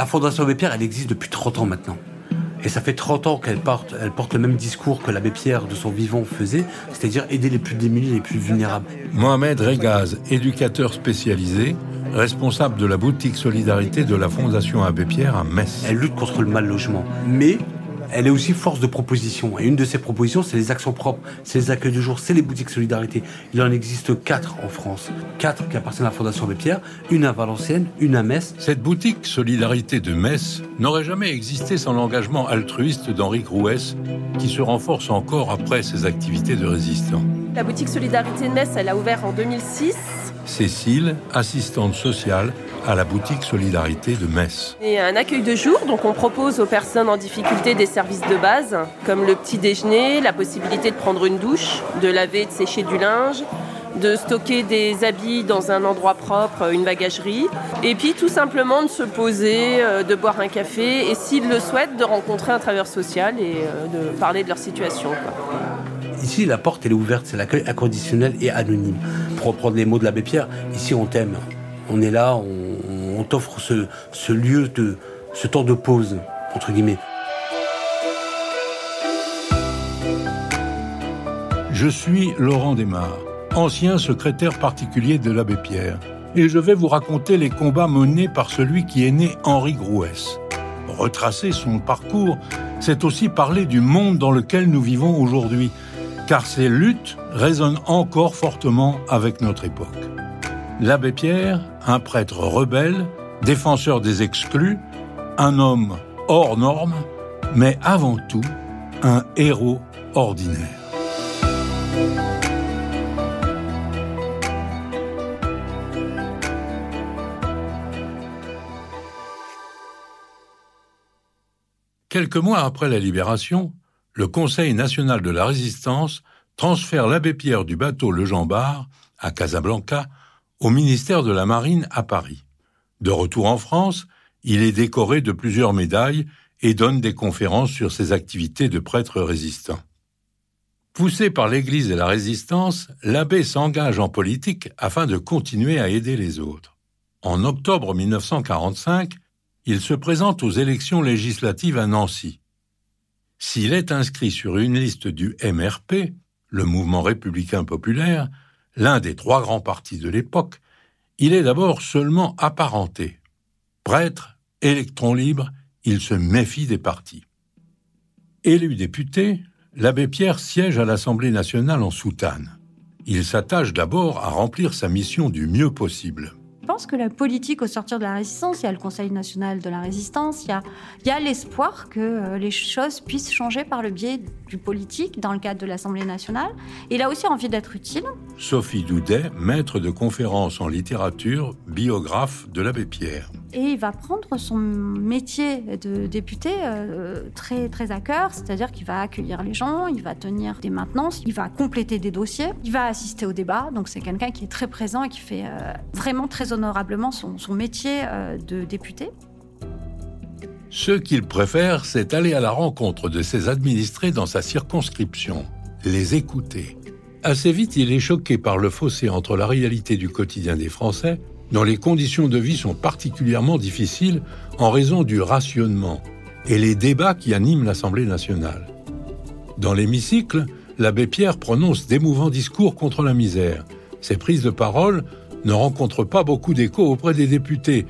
La Fondation Abbé Pierre, elle existe depuis 30 ans maintenant. Et ça fait 30 ans qu'elle porte, elle porte le même discours que l'abbé Pierre de son vivant faisait, c'est-à-dire aider les plus démunis, les plus vulnérables. Mohamed Regaz, éducateur spécialisé, responsable de la boutique Solidarité de la Fondation Abbé Pierre à Metz. Elle lutte contre le mal logement. Mais elle est aussi force de proposition. Et une de ces propositions, c'est les actions propres, c'est les accueils du jour, c'est les boutiques solidarité. Il en existe quatre en France. Quatre qui appartiennent à la Fondation Abbé Pierre, une à Valenciennes, une à Metz. Cette boutique Solidarité de Metz n'aurait jamais existé sans l'engagement altruiste d'Henri Grouès, qui se renforce encore après ses activités de résistant. La boutique Solidarité de Metz, elle a ouvert en 2006. Cécile, assistante sociale à la boutique Solidarité de Metz. Et un accueil de jour, donc on propose aux personnes en difficulté des services de base, comme le petit déjeuner, la possibilité de prendre une douche, de laver, de sécher du linge, de stocker des habits dans un endroit propre, une bagagerie, et puis tout simplement de se poser, euh, de boire un café, et s'ils le souhaitent, de rencontrer un travailleur social et euh, de parler de leur situation. Ici, la porte, elle est ouverte, c'est l'accueil inconditionnel et anonyme. Pour reprendre les mots de l'abbé Pierre, ici, on t'aime. On est là, on, t'offre ce, ce lieu, de, ce temps de pause, entre guillemets. Je suis Laurent Desmar, ancien secrétaire particulier de l'abbé Pierre, et je vais vous raconter les combats menés par celui qui est né Henri Grouès. Retracer son parcours, c'est aussi parler du monde dans lequel nous vivons aujourd'hui, car ces luttes résonnent encore fortement avec notre époque. L'abbé Pierre, un prêtre rebelle, défenseur des exclus, un homme hors norme, mais avant tout un héros ordinaire. Quelques mois après la libération, le Conseil national de la résistance transfère l'abbé Pierre du bateau Le Jean Bart à Casablanca au ministère de la Marine à Paris. De retour en France, il est décoré de plusieurs médailles et donne des conférences sur ses activités de prêtre résistant. Poussé par l'Église et la résistance, l'abbé s'engage en politique afin de continuer à aider les autres. En octobre 1945, il se présente aux élections législatives à Nancy. S'il est inscrit sur une liste du MRP, le mouvement républicain populaire, l'un des trois grands partis de l'époque, il est d'abord seulement apparenté. Prêtre, électron libre, il se méfie des partis. Élu député, l'abbé Pierre siège à l'Assemblée nationale en soutane. Il s'attache d'abord à remplir sa mission du mieux possible pense que la politique au sortir de la résistance, il y a le Conseil national de la résistance, il y a, l'espoir que euh, les choses puissent changer par le biais du politique dans le cadre de l'Assemblée nationale. il a aussi envie d'être utile. Sophie Doudet, maître de conférences en littérature, biographe de l'abbé Pierre et il va prendre son métier de député euh, très, très à cœur, c'est-à-dire qu'il va accueillir les gens, il va tenir des maintenances, il va compléter des dossiers, il va assister au débat. Donc c'est quelqu'un qui est très présent et qui fait euh, vraiment très honorablement son, son métier euh, de député. Ce qu'il préfère, c'est aller à la rencontre de ses administrés dans sa circonscription, les écouter. Assez vite, il est choqué par le fossé entre la réalité du quotidien des Français dont les conditions de vie sont particulièrement difficiles en raison du rationnement et les débats qui animent l'Assemblée nationale. Dans l'hémicycle, l'abbé Pierre prononce d'émouvants discours contre la misère. Ses prises de parole ne rencontrent pas beaucoup d'écho auprès des députés,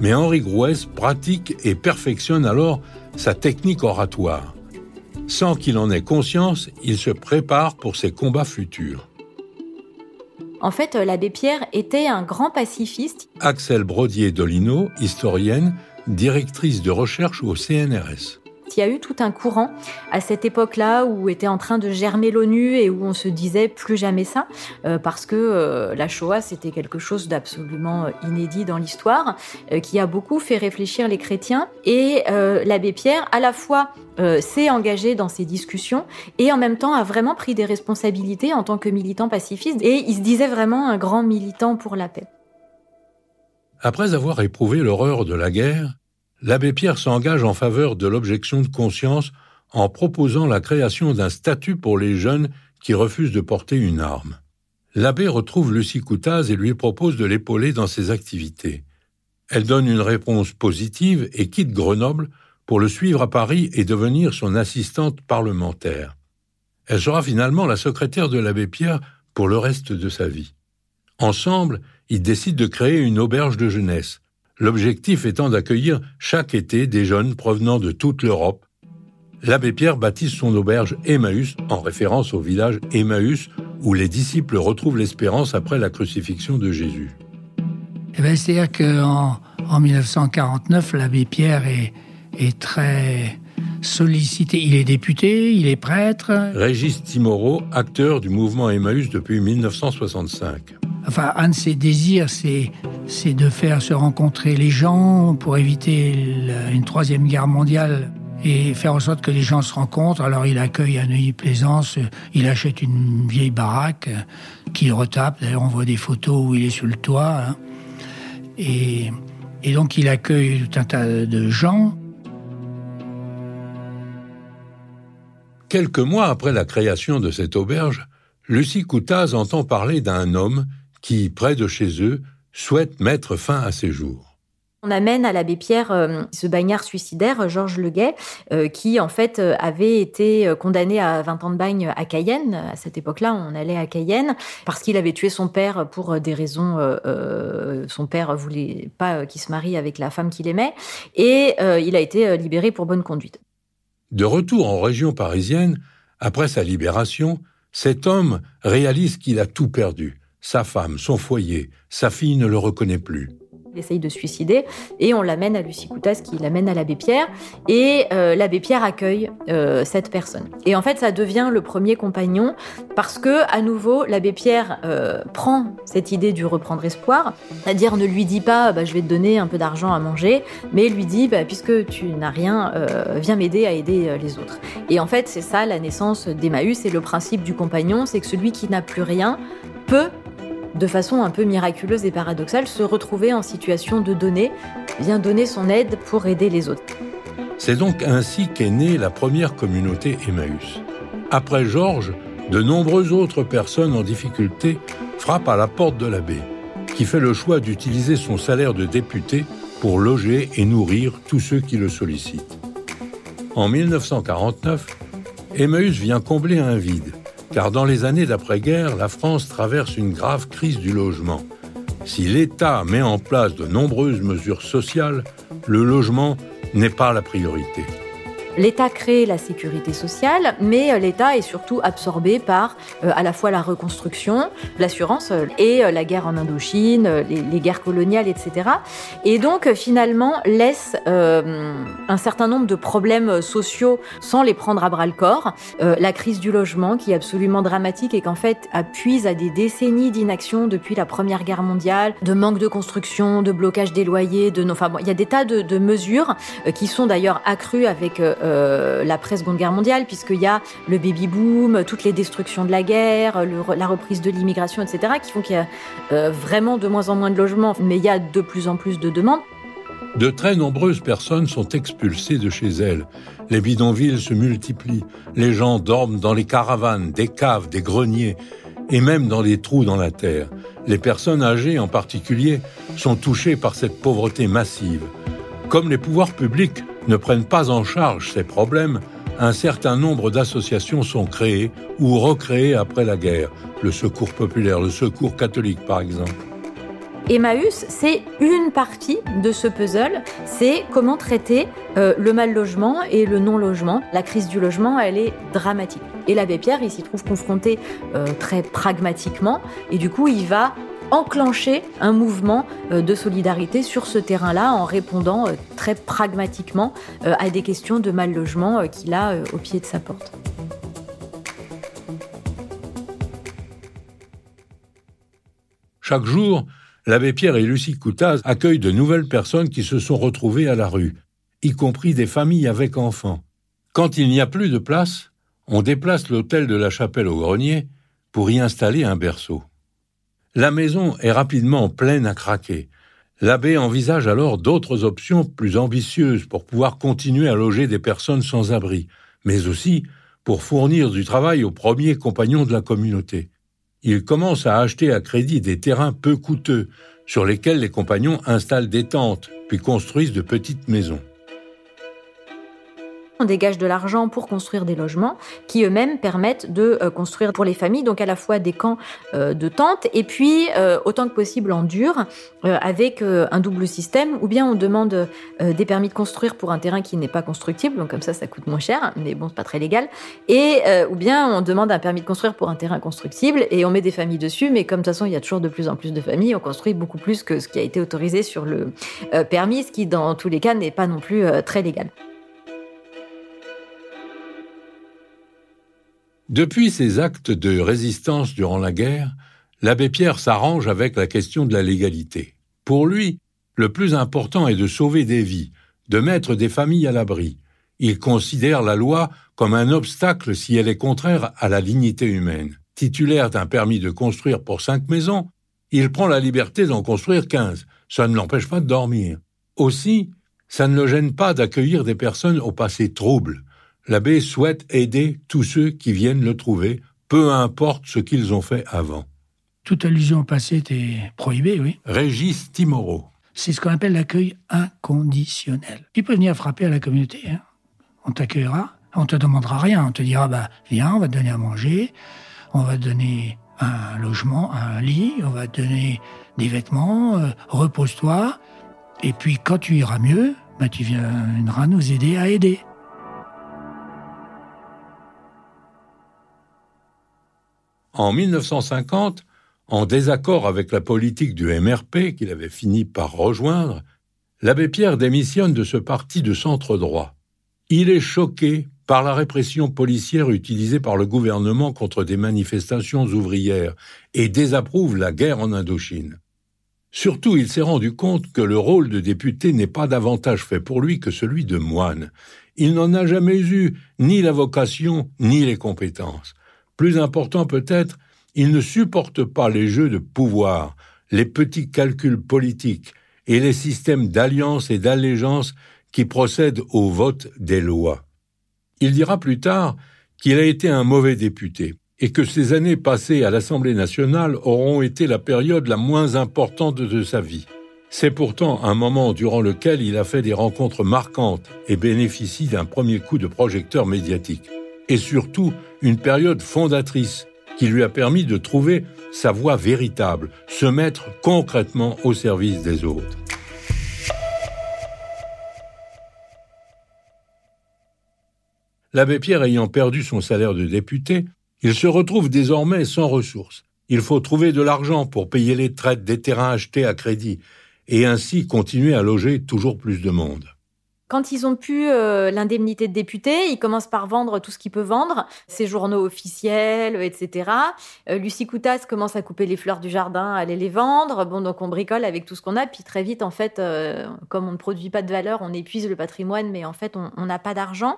mais Henri Grouès pratique et perfectionne alors sa technique oratoire. Sans qu'il en ait conscience, il se prépare pour ses combats futurs. En fait, euh, l'abbé Pierre était un grand pacifiste. Axel Brodier-Dolino, historienne, directrice de recherche au CNRS. Il y a eu tout un courant à cette époque-là où était en train de germer l'ONU et où on se disait plus jamais ça, euh, parce que euh, la Shoah, c'était quelque chose d'absolument euh, inédit dans l'histoire, qui a beaucoup fait réfléchir les chrétiens. Et l'abbé Pierre, à la fois s'est engagé dans ces discussions et en même temps a vraiment pris des responsabilités en tant que militant pacifiste et il se disait vraiment un grand militant pour la paix. Après avoir éprouvé l'horreur de la guerre, l'abbé Pierre s'engage en faveur de l'objection de conscience en proposant la création d'un statut pour les jeunes qui refusent de porter une arme. L'abbé retrouve Lucie Coutaz et lui propose de l'épauler dans ses activités. Elle donne une réponse positive et quitte Grenoble pour le suivre à Paris et devenir son assistante parlementaire. Elle sera finalement la secrétaire de l'abbé Pierre pour le reste de sa vie. Ensemble, ils décident de créer une auberge de jeunesse, l'objectif étant d'accueillir chaque été des jeunes provenant de toute l'Europe. L'abbé Pierre baptise son auberge Emmaüs en référence au village Emmaüs où les disciples retrouvent l'espérance après la crucifixion de Jésus. Eh ben, C'est-à-dire qu'en en 1949, l'abbé Pierre est, est très sollicité. Il est député, il est prêtre. Régis Timoro, acteur du mouvement Emmaüs depuis 1965. Enfin, un de ses désirs, c'est, c'est de faire se rencontrer les gens pour éviter une troisième guerre mondiale et faire en sorte que les gens se rencontrent. Alors il accueille à Neuilly-Plaisance, il achète une vieille baraque qu'il retape. D'ailleurs, on voit des photos où il est sur le toit. Hein. Et, et donc il accueille tout un tas de gens. Quelques mois après la création de cette auberge, Lucie Coutaz entend parler d'un homme qui, près de chez eux, souhaite mettre fin à ses jours. On amène à l'abbé Pierre euh, ce bagnard suicidaire, Georges Leguet, euh, qui en fait euh, avait été condamné à 20 ans de bagne à Cayenne. À cette époque-là, on allait à Cayenne parce qu'il avait tué son père pour des raisons. son père voulait pas qu'il se marie avec la femme qu'il aimait, et il a été libéré pour bonne conduite. De retour en région parisienne, après sa libération, cet homme réalise qu'il a tout perdu sa femme, son foyer, sa fille ne le reconnaît plus. Il essaye de se suicider et on l'amène à Lucie Coutas qui l'amène à l'abbé Pierre et euh, l'abbé Pierre accueille euh, cette personne. Et en fait, ça devient le premier compagnon parce que à nouveau l'abbé Pierre euh, prend cette idée du reprendre espoir, c'est-à-dire ne lui dit pas bah, je vais te donner un peu d'argent à manger, mais lui dit bah, puisque tu n'as rien, viens m'aider à aider les autres. Et en fait, c'est ça la naissance d'Emmaüs et le principe du compagnon, c'est que celui qui n'a plus rien peut de façon un peu miraculeuse et paradoxale, se retrouver en situation de donner, bien donner son aide pour aider les autres. C'est donc ainsi qu'est née la première communauté Emmaüs. Après Georges, de nombreuses autres personnes en difficulté frappent à la porte de l'abbé, qui fait le choix d'utiliser son salaire de député pour loger et nourrir tous ceux qui le sollicitent. En 1949, Emmaüs vient combler un vide car dans les années d'après-guerre, la France traverse une grave crise du logement. Si l'État met en place de nombreuses mesures sociales, le logement n'est pas la priorité. L'État crée la sécurité sociale, mais euh, l'État est surtout absorbé par euh, à la fois la reconstruction, l'assurance euh, et la guerre en Indochine, les, guerres coloniales, etc. Et donc finalement laisse un certain nombre de problèmes sociaux sans les prendre à bras le corps. la crise du logement qui est absolument dramatique et qu'en fait appuie à des décennies d'inaction depuis la Première Guerre mondiale, de manque de construction, de blocage des loyers, de enfin bon, il y a des tas de, de mesures qui sont d'ailleurs accrues avec euh, l'après-seconde guerre mondiale, puisqu'il y a le baby-boom, toutes les destructions de la guerre, la reprise de l'immigration, etc., qui font qu'il y a euh, vraiment de moins en moins de logements, mais il y a de plus en plus de demandes. De très nombreuses personnes sont expulsées de chez elles. Les bidonvilles se multiplient. Les gens dorment dans les caravanes, des caves, des greniers et même dans des trous dans la terre. Les personnes âgées en particulier sont touchées par cette pauvreté massive. Comme les pouvoirs publics ne prennent pas en charge ces problèmes, un certain nombre d'associations sont créées ou recréées après la guerre. Le Secours populaire, le Secours catholique par exemple. Emmaüs, c'est une partie de ce puzzle, c'est comment traiter euh, le mal logement et le non-logement. La crise du logement, elle est dramatique. Et l'abbé Pierre, il s'y trouve confronté euh, très pragmatiquement, et du coup, il va enclencher un mouvement euh, de solidarité sur ce terrain-là en répondant euh, très pragmatiquement euh, à des questions de mal logement qu'il a au pied de sa porte. Chaque jour, l'abbé Pierre et Lucie Coutaz accueillent de nouvelles personnes qui se sont retrouvées à la rue, y compris des familles avec enfants. Quand il n'y a plus de place, on déplace l'hôtel de la chapelle au grenier pour y installer un berceau. La maison est rapidement pleine à craquer. L'abbé envisage alors d'autres options plus ambitieuses pour pouvoir continuer à loger des personnes sans abri, mais aussi pour fournir du travail aux premiers compagnons de la communauté. Il commence à acheter à crédit des terrains peu coûteux, sur lesquels les compagnons installent des tentes, puis construisent de petites maisons. On dégage de l'argent pour construire des logements qui eux-mêmes permettent de euh, construire pour les familles, donc à la fois des camps euh, de tentes et puis euh, autant que possible en dur avec un double système, ou bien on demande des permis de construire pour un terrain qui n'est pas constructible, donc comme ça ça coûte moins cher, mais bon c'est pas très légal, et ou bien on demande un permis de construire pour un terrain constructible et on met des familles dessus, mais comme de toute façon il y a toujours de plus en plus de familles, on construit beaucoup plus que ce qui a été autorisé sur le permis, ce qui dans tous les cas n'est pas non plus très légal. Depuis ses actes de résistance durant la guerre, l'abbé Pierre s'arrange avec la question de la légalité. Pour lui, le plus important est de sauver des vies, de mettre des familles à l'abri. Il considère la loi comme un obstacle si elle est contraire à la dignité humaine. Titulaire d'un permis de construire pour cinq maisons, il prend la liberté d'en construire quinze. Ça ne l'empêche pas de dormir. Aussi, ça ne le gêne pas d'accueillir des personnes au passé trouble l'abbé souhaite aider tous ceux qui viennent le trouver, peu importe ce qu'ils ont fait avant. Toute allusion au passé était prohibée, oui. Régis Timoro. C'est ce qu'on appelle l'accueil inconditionnel. Tu peux venir frapper à la communauté. Hein. On t'accueillera, on te demandera rien. On te dira, bah, viens, on va te donner à manger, on va te donner un logement, un lit, on va te donner des vêtements, euh, repose-toi. Et puis quand tu iras mieux, bah, tu viendras nous aider à aider. En 1950, en désaccord avec la politique du MRP qu'il avait fini par rejoindre, l'abbé Pierre démissionne de ce parti de centre droit. Il est choqué par la répression policière utilisée par le gouvernement contre des manifestations ouvrières et désapprouve la guerre en Indochine. Surtout, il s'est rendu compte que le rôle de député n'est pas davantage fait pour lui que celui de moine. Il n'en a jamais eu ni la vocation ni les compétences. Plus important peut-être, il ne supporte pas les jeux de pouvoir, les petits calculs politiques et les systèmes d'alliance et d'allégeance qui procèdent au vote des lois. Il dira plus tard qu'il a été un mauvais député et que ses années passées à l'Assemblée nationale auront été la période la moins importante de sa vie. C'est pourtant un moment durant lequel il a fait des rencontres marquantes et bénéficie d'un premier coup de projecteur médiatique et surtout une période fondatrice qui lui a permis de trouver sa voie véritable, se mettre concrètement au service des autres. L'abbé Pierre ayant perdu son salaire de député, il se retrouve désormais sans ressources. Il faut trouver de l'argent pour payer les traites des terrains achetés à crédit et ainsi continuer à loger toujours plus de monde. Quand ils ont pu euh, l'indemnité de député, ils commencent par vendre tout ce qu'ils peuvent vendre, ses journaux officiels, etc. Euh, Lucie Coutas commence à couper les fleurs du jardin, à aller les vendre. Bon, donc on bricole avec tout ce qu'on a. Puis très vite, en fait, euh, comme on ne produit pas de valeur, on épuise le patrimoine, mais en fait, on n'a pas d'argent.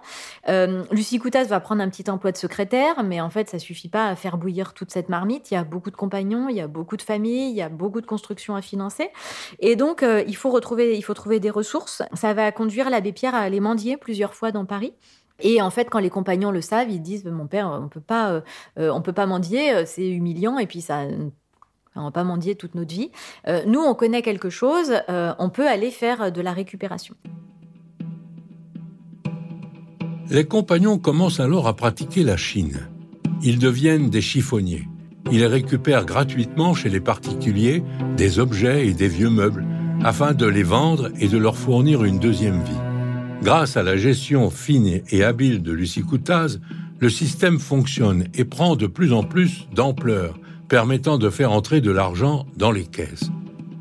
Lucie Coutas va prendre un petit emploi de secrétaire, mais en fait, ça suffit pas à faire bouillir toute cette marmite. Il y a beaucoup de compagnons, il y a beaucoup de familles, il y a beaucoup de constructions à financer. Et donc, il faut retrouver, il faut trouver des ressources. Ça va conduire la l'abbé Pierre à aller mendier plusieurs fois dans Paris. Et en fait, quand les compagnons le savent, ils disent "Mon père, on peut pas, euh, euh, on peut pas mendier, euh, c'est humiliant, et puis ça, on va pas mendier toute notre vie. nous, on connaît quelque chose, on peut aller faire de la récupération." Les compagnons commencent alors à pratiquer la Chine. Ils deviennent des chiffonniers. Ils récupèrent gratuitement chez les particuliers des objets et des vieux meubles afin de les vendre et de leur fournir une deuxième vie. Grâce à la gestion fine et habile de Lucie Coutaz, le système fonctionne et prend de plus en plus d'ampleur, permettant de faire entrer de l'argent dans les caisses.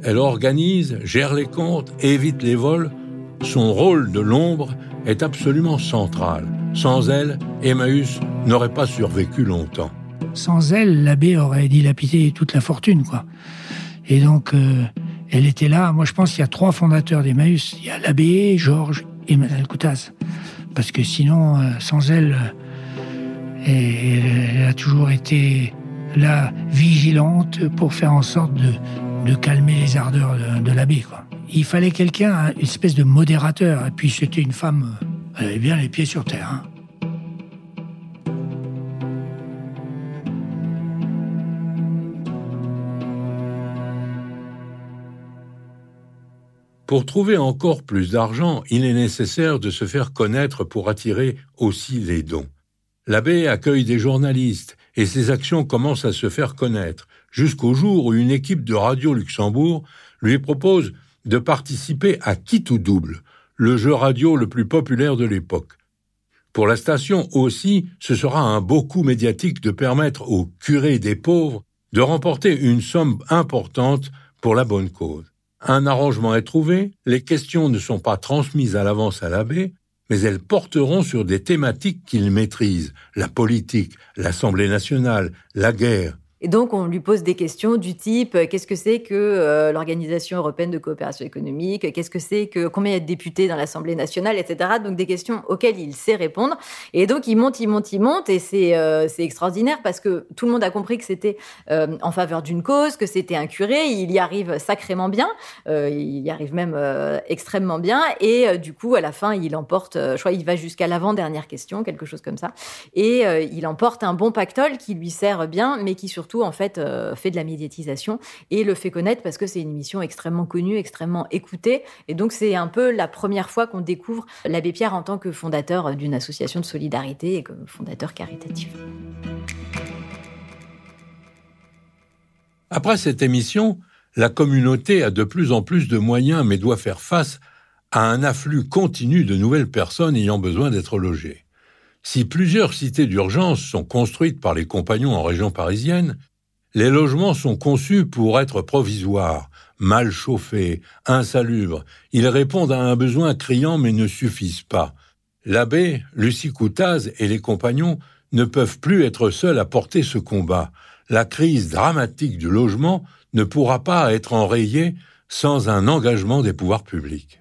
Elle organise, gère les comptes, évite les vols. Son rôle de l'ombre est absolument central. Sans elle, Emmaüs n'aurait pas survécu longtemps. Sans elle, l'abbé aurait dilapidé toute la fortune, quoi. Et donc, euh, elle était là. Moi, je pense qu'il y a trois fondateurs d'Emmaüs. Il y a l'abbé, Georges et Madame Coutaz. Parce que sinon, euh, sans elle, euh, elle a toujours été là, vigilante, pour faire en sorte de, calmer les ardeurs de, l'abbé. Il fallait quelqu'un, une espèce de modérateur. Et puis c'était une femme, euh, elle avait bien les pieds sur terre. Hein. Pour trouver encore plus d'argent, il est nécessaire de se faire connaître pour attirer aussi les dons. L'abbé accueille des journalistes et ses actions commencent à se faire connaître, jusqu'au jour où une équipe de Radio Luxembourg lui propose de participer à Qui tout double, le jeu radio le plus populaire de l'époque. Pour la station aussi, ce sera un beau coup médiatique de permettre aux curés des pauvres de remporter une somme importante pour la bonne cause. Un arrangement est trouvé, les questions ne sont pas transmises à l'avance à l'abbé, mais elles porteront sur des thématiques qu'il maîtrise, la politique, l'Assemblée nationale, la guerre, et donc, on lui pose des questions du type euh, qu'est-ce que c'est que euh, l'Organisation européenne de coopération économique? Qu'est-ce que c'est que combien il y a de députés dans l'Assemblée nationale, etc. Donc, des questions auxquelles il sait répondre. Et donc, il monte, il monte, il monte. Et c'est euh, extraordinaire parce que tout le monde a compris que c'était en faveur d'une cause, que c'était un curé. Il y arrive sacrément bien. il y arrive même extrêmement bien. Et du coup, à la fin, il emporte, je crois, il va jusqu'à l'avant-dernière question, quelque chose comme ça. Et il emporte un bon pactole qui lui sert bien, mais qui surtout en fait euh, fait de la médiatisation et le fait connaître parce que c'est une émission extrêmement connue, extrêmement écoutée. Et donc c'est un peu la première fois qu'on découvre l'abbé Pierre en tant que fondateur d'une association de solidarité et comme fondateur caritatif. Après cette émission, la communauté a de plus en plus de moyens mais doit faire face à un afflux continu de nouvelles personnes ayant besoin d'être logées. Si plusieurs cités d'urgence sont construites par les compagnons en région parisienne, les logements sont conçus pour être provisoires, mal chauffés, insalubres. Ils répondent à un besoin criant mais ne suffisent pas. L'abbé, Lucie Coutaz et les compagnons ne peuvent plus être seuls à porter ce combat. La crise dramatique du logement ne pourra pas être enrayée sans un engagement des pouvoirs publics.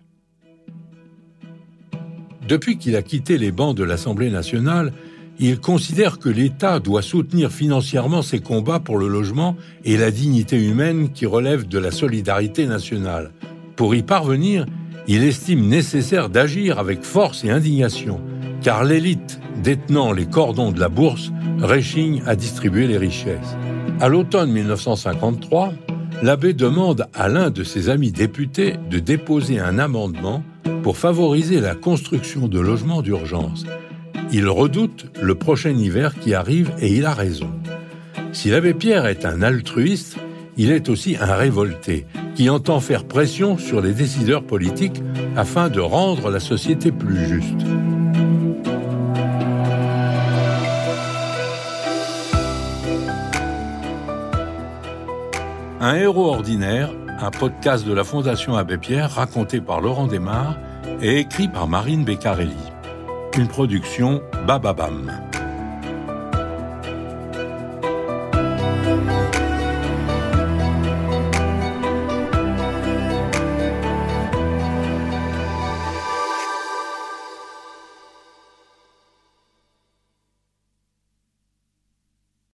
Depuis qu'il a quitté les bancs de l'Assemblée nationale, il considère que l'État doit soutenir financièrement ses combats pour le logement et la dignité humaine qui relèvent de la solidarité nationale. Pour y parvenir, il estime nécessaire d'agir avec force et indignation, car l'élite détenant les cordons de la bourse réchigne à distribuer les richesses. À l'automne 1953, l'abbé demande à l'un de ses amis députés de déposer un amendement pour favoriser la construction de logements d'urgence. Il redoute le prochain hiver qui arrive et il a raison. Si l'abbé Pierre est un altruiste, il est aussi un révolté qui entend faire pression sur les décideurs politiques afin de rendre la société plus juste. Un héros ordinaire, un podcast de la Fondation Abbé Pierre raconté par Laurent Desmar et écrit par Marine Beccarelli. Une production Bababam.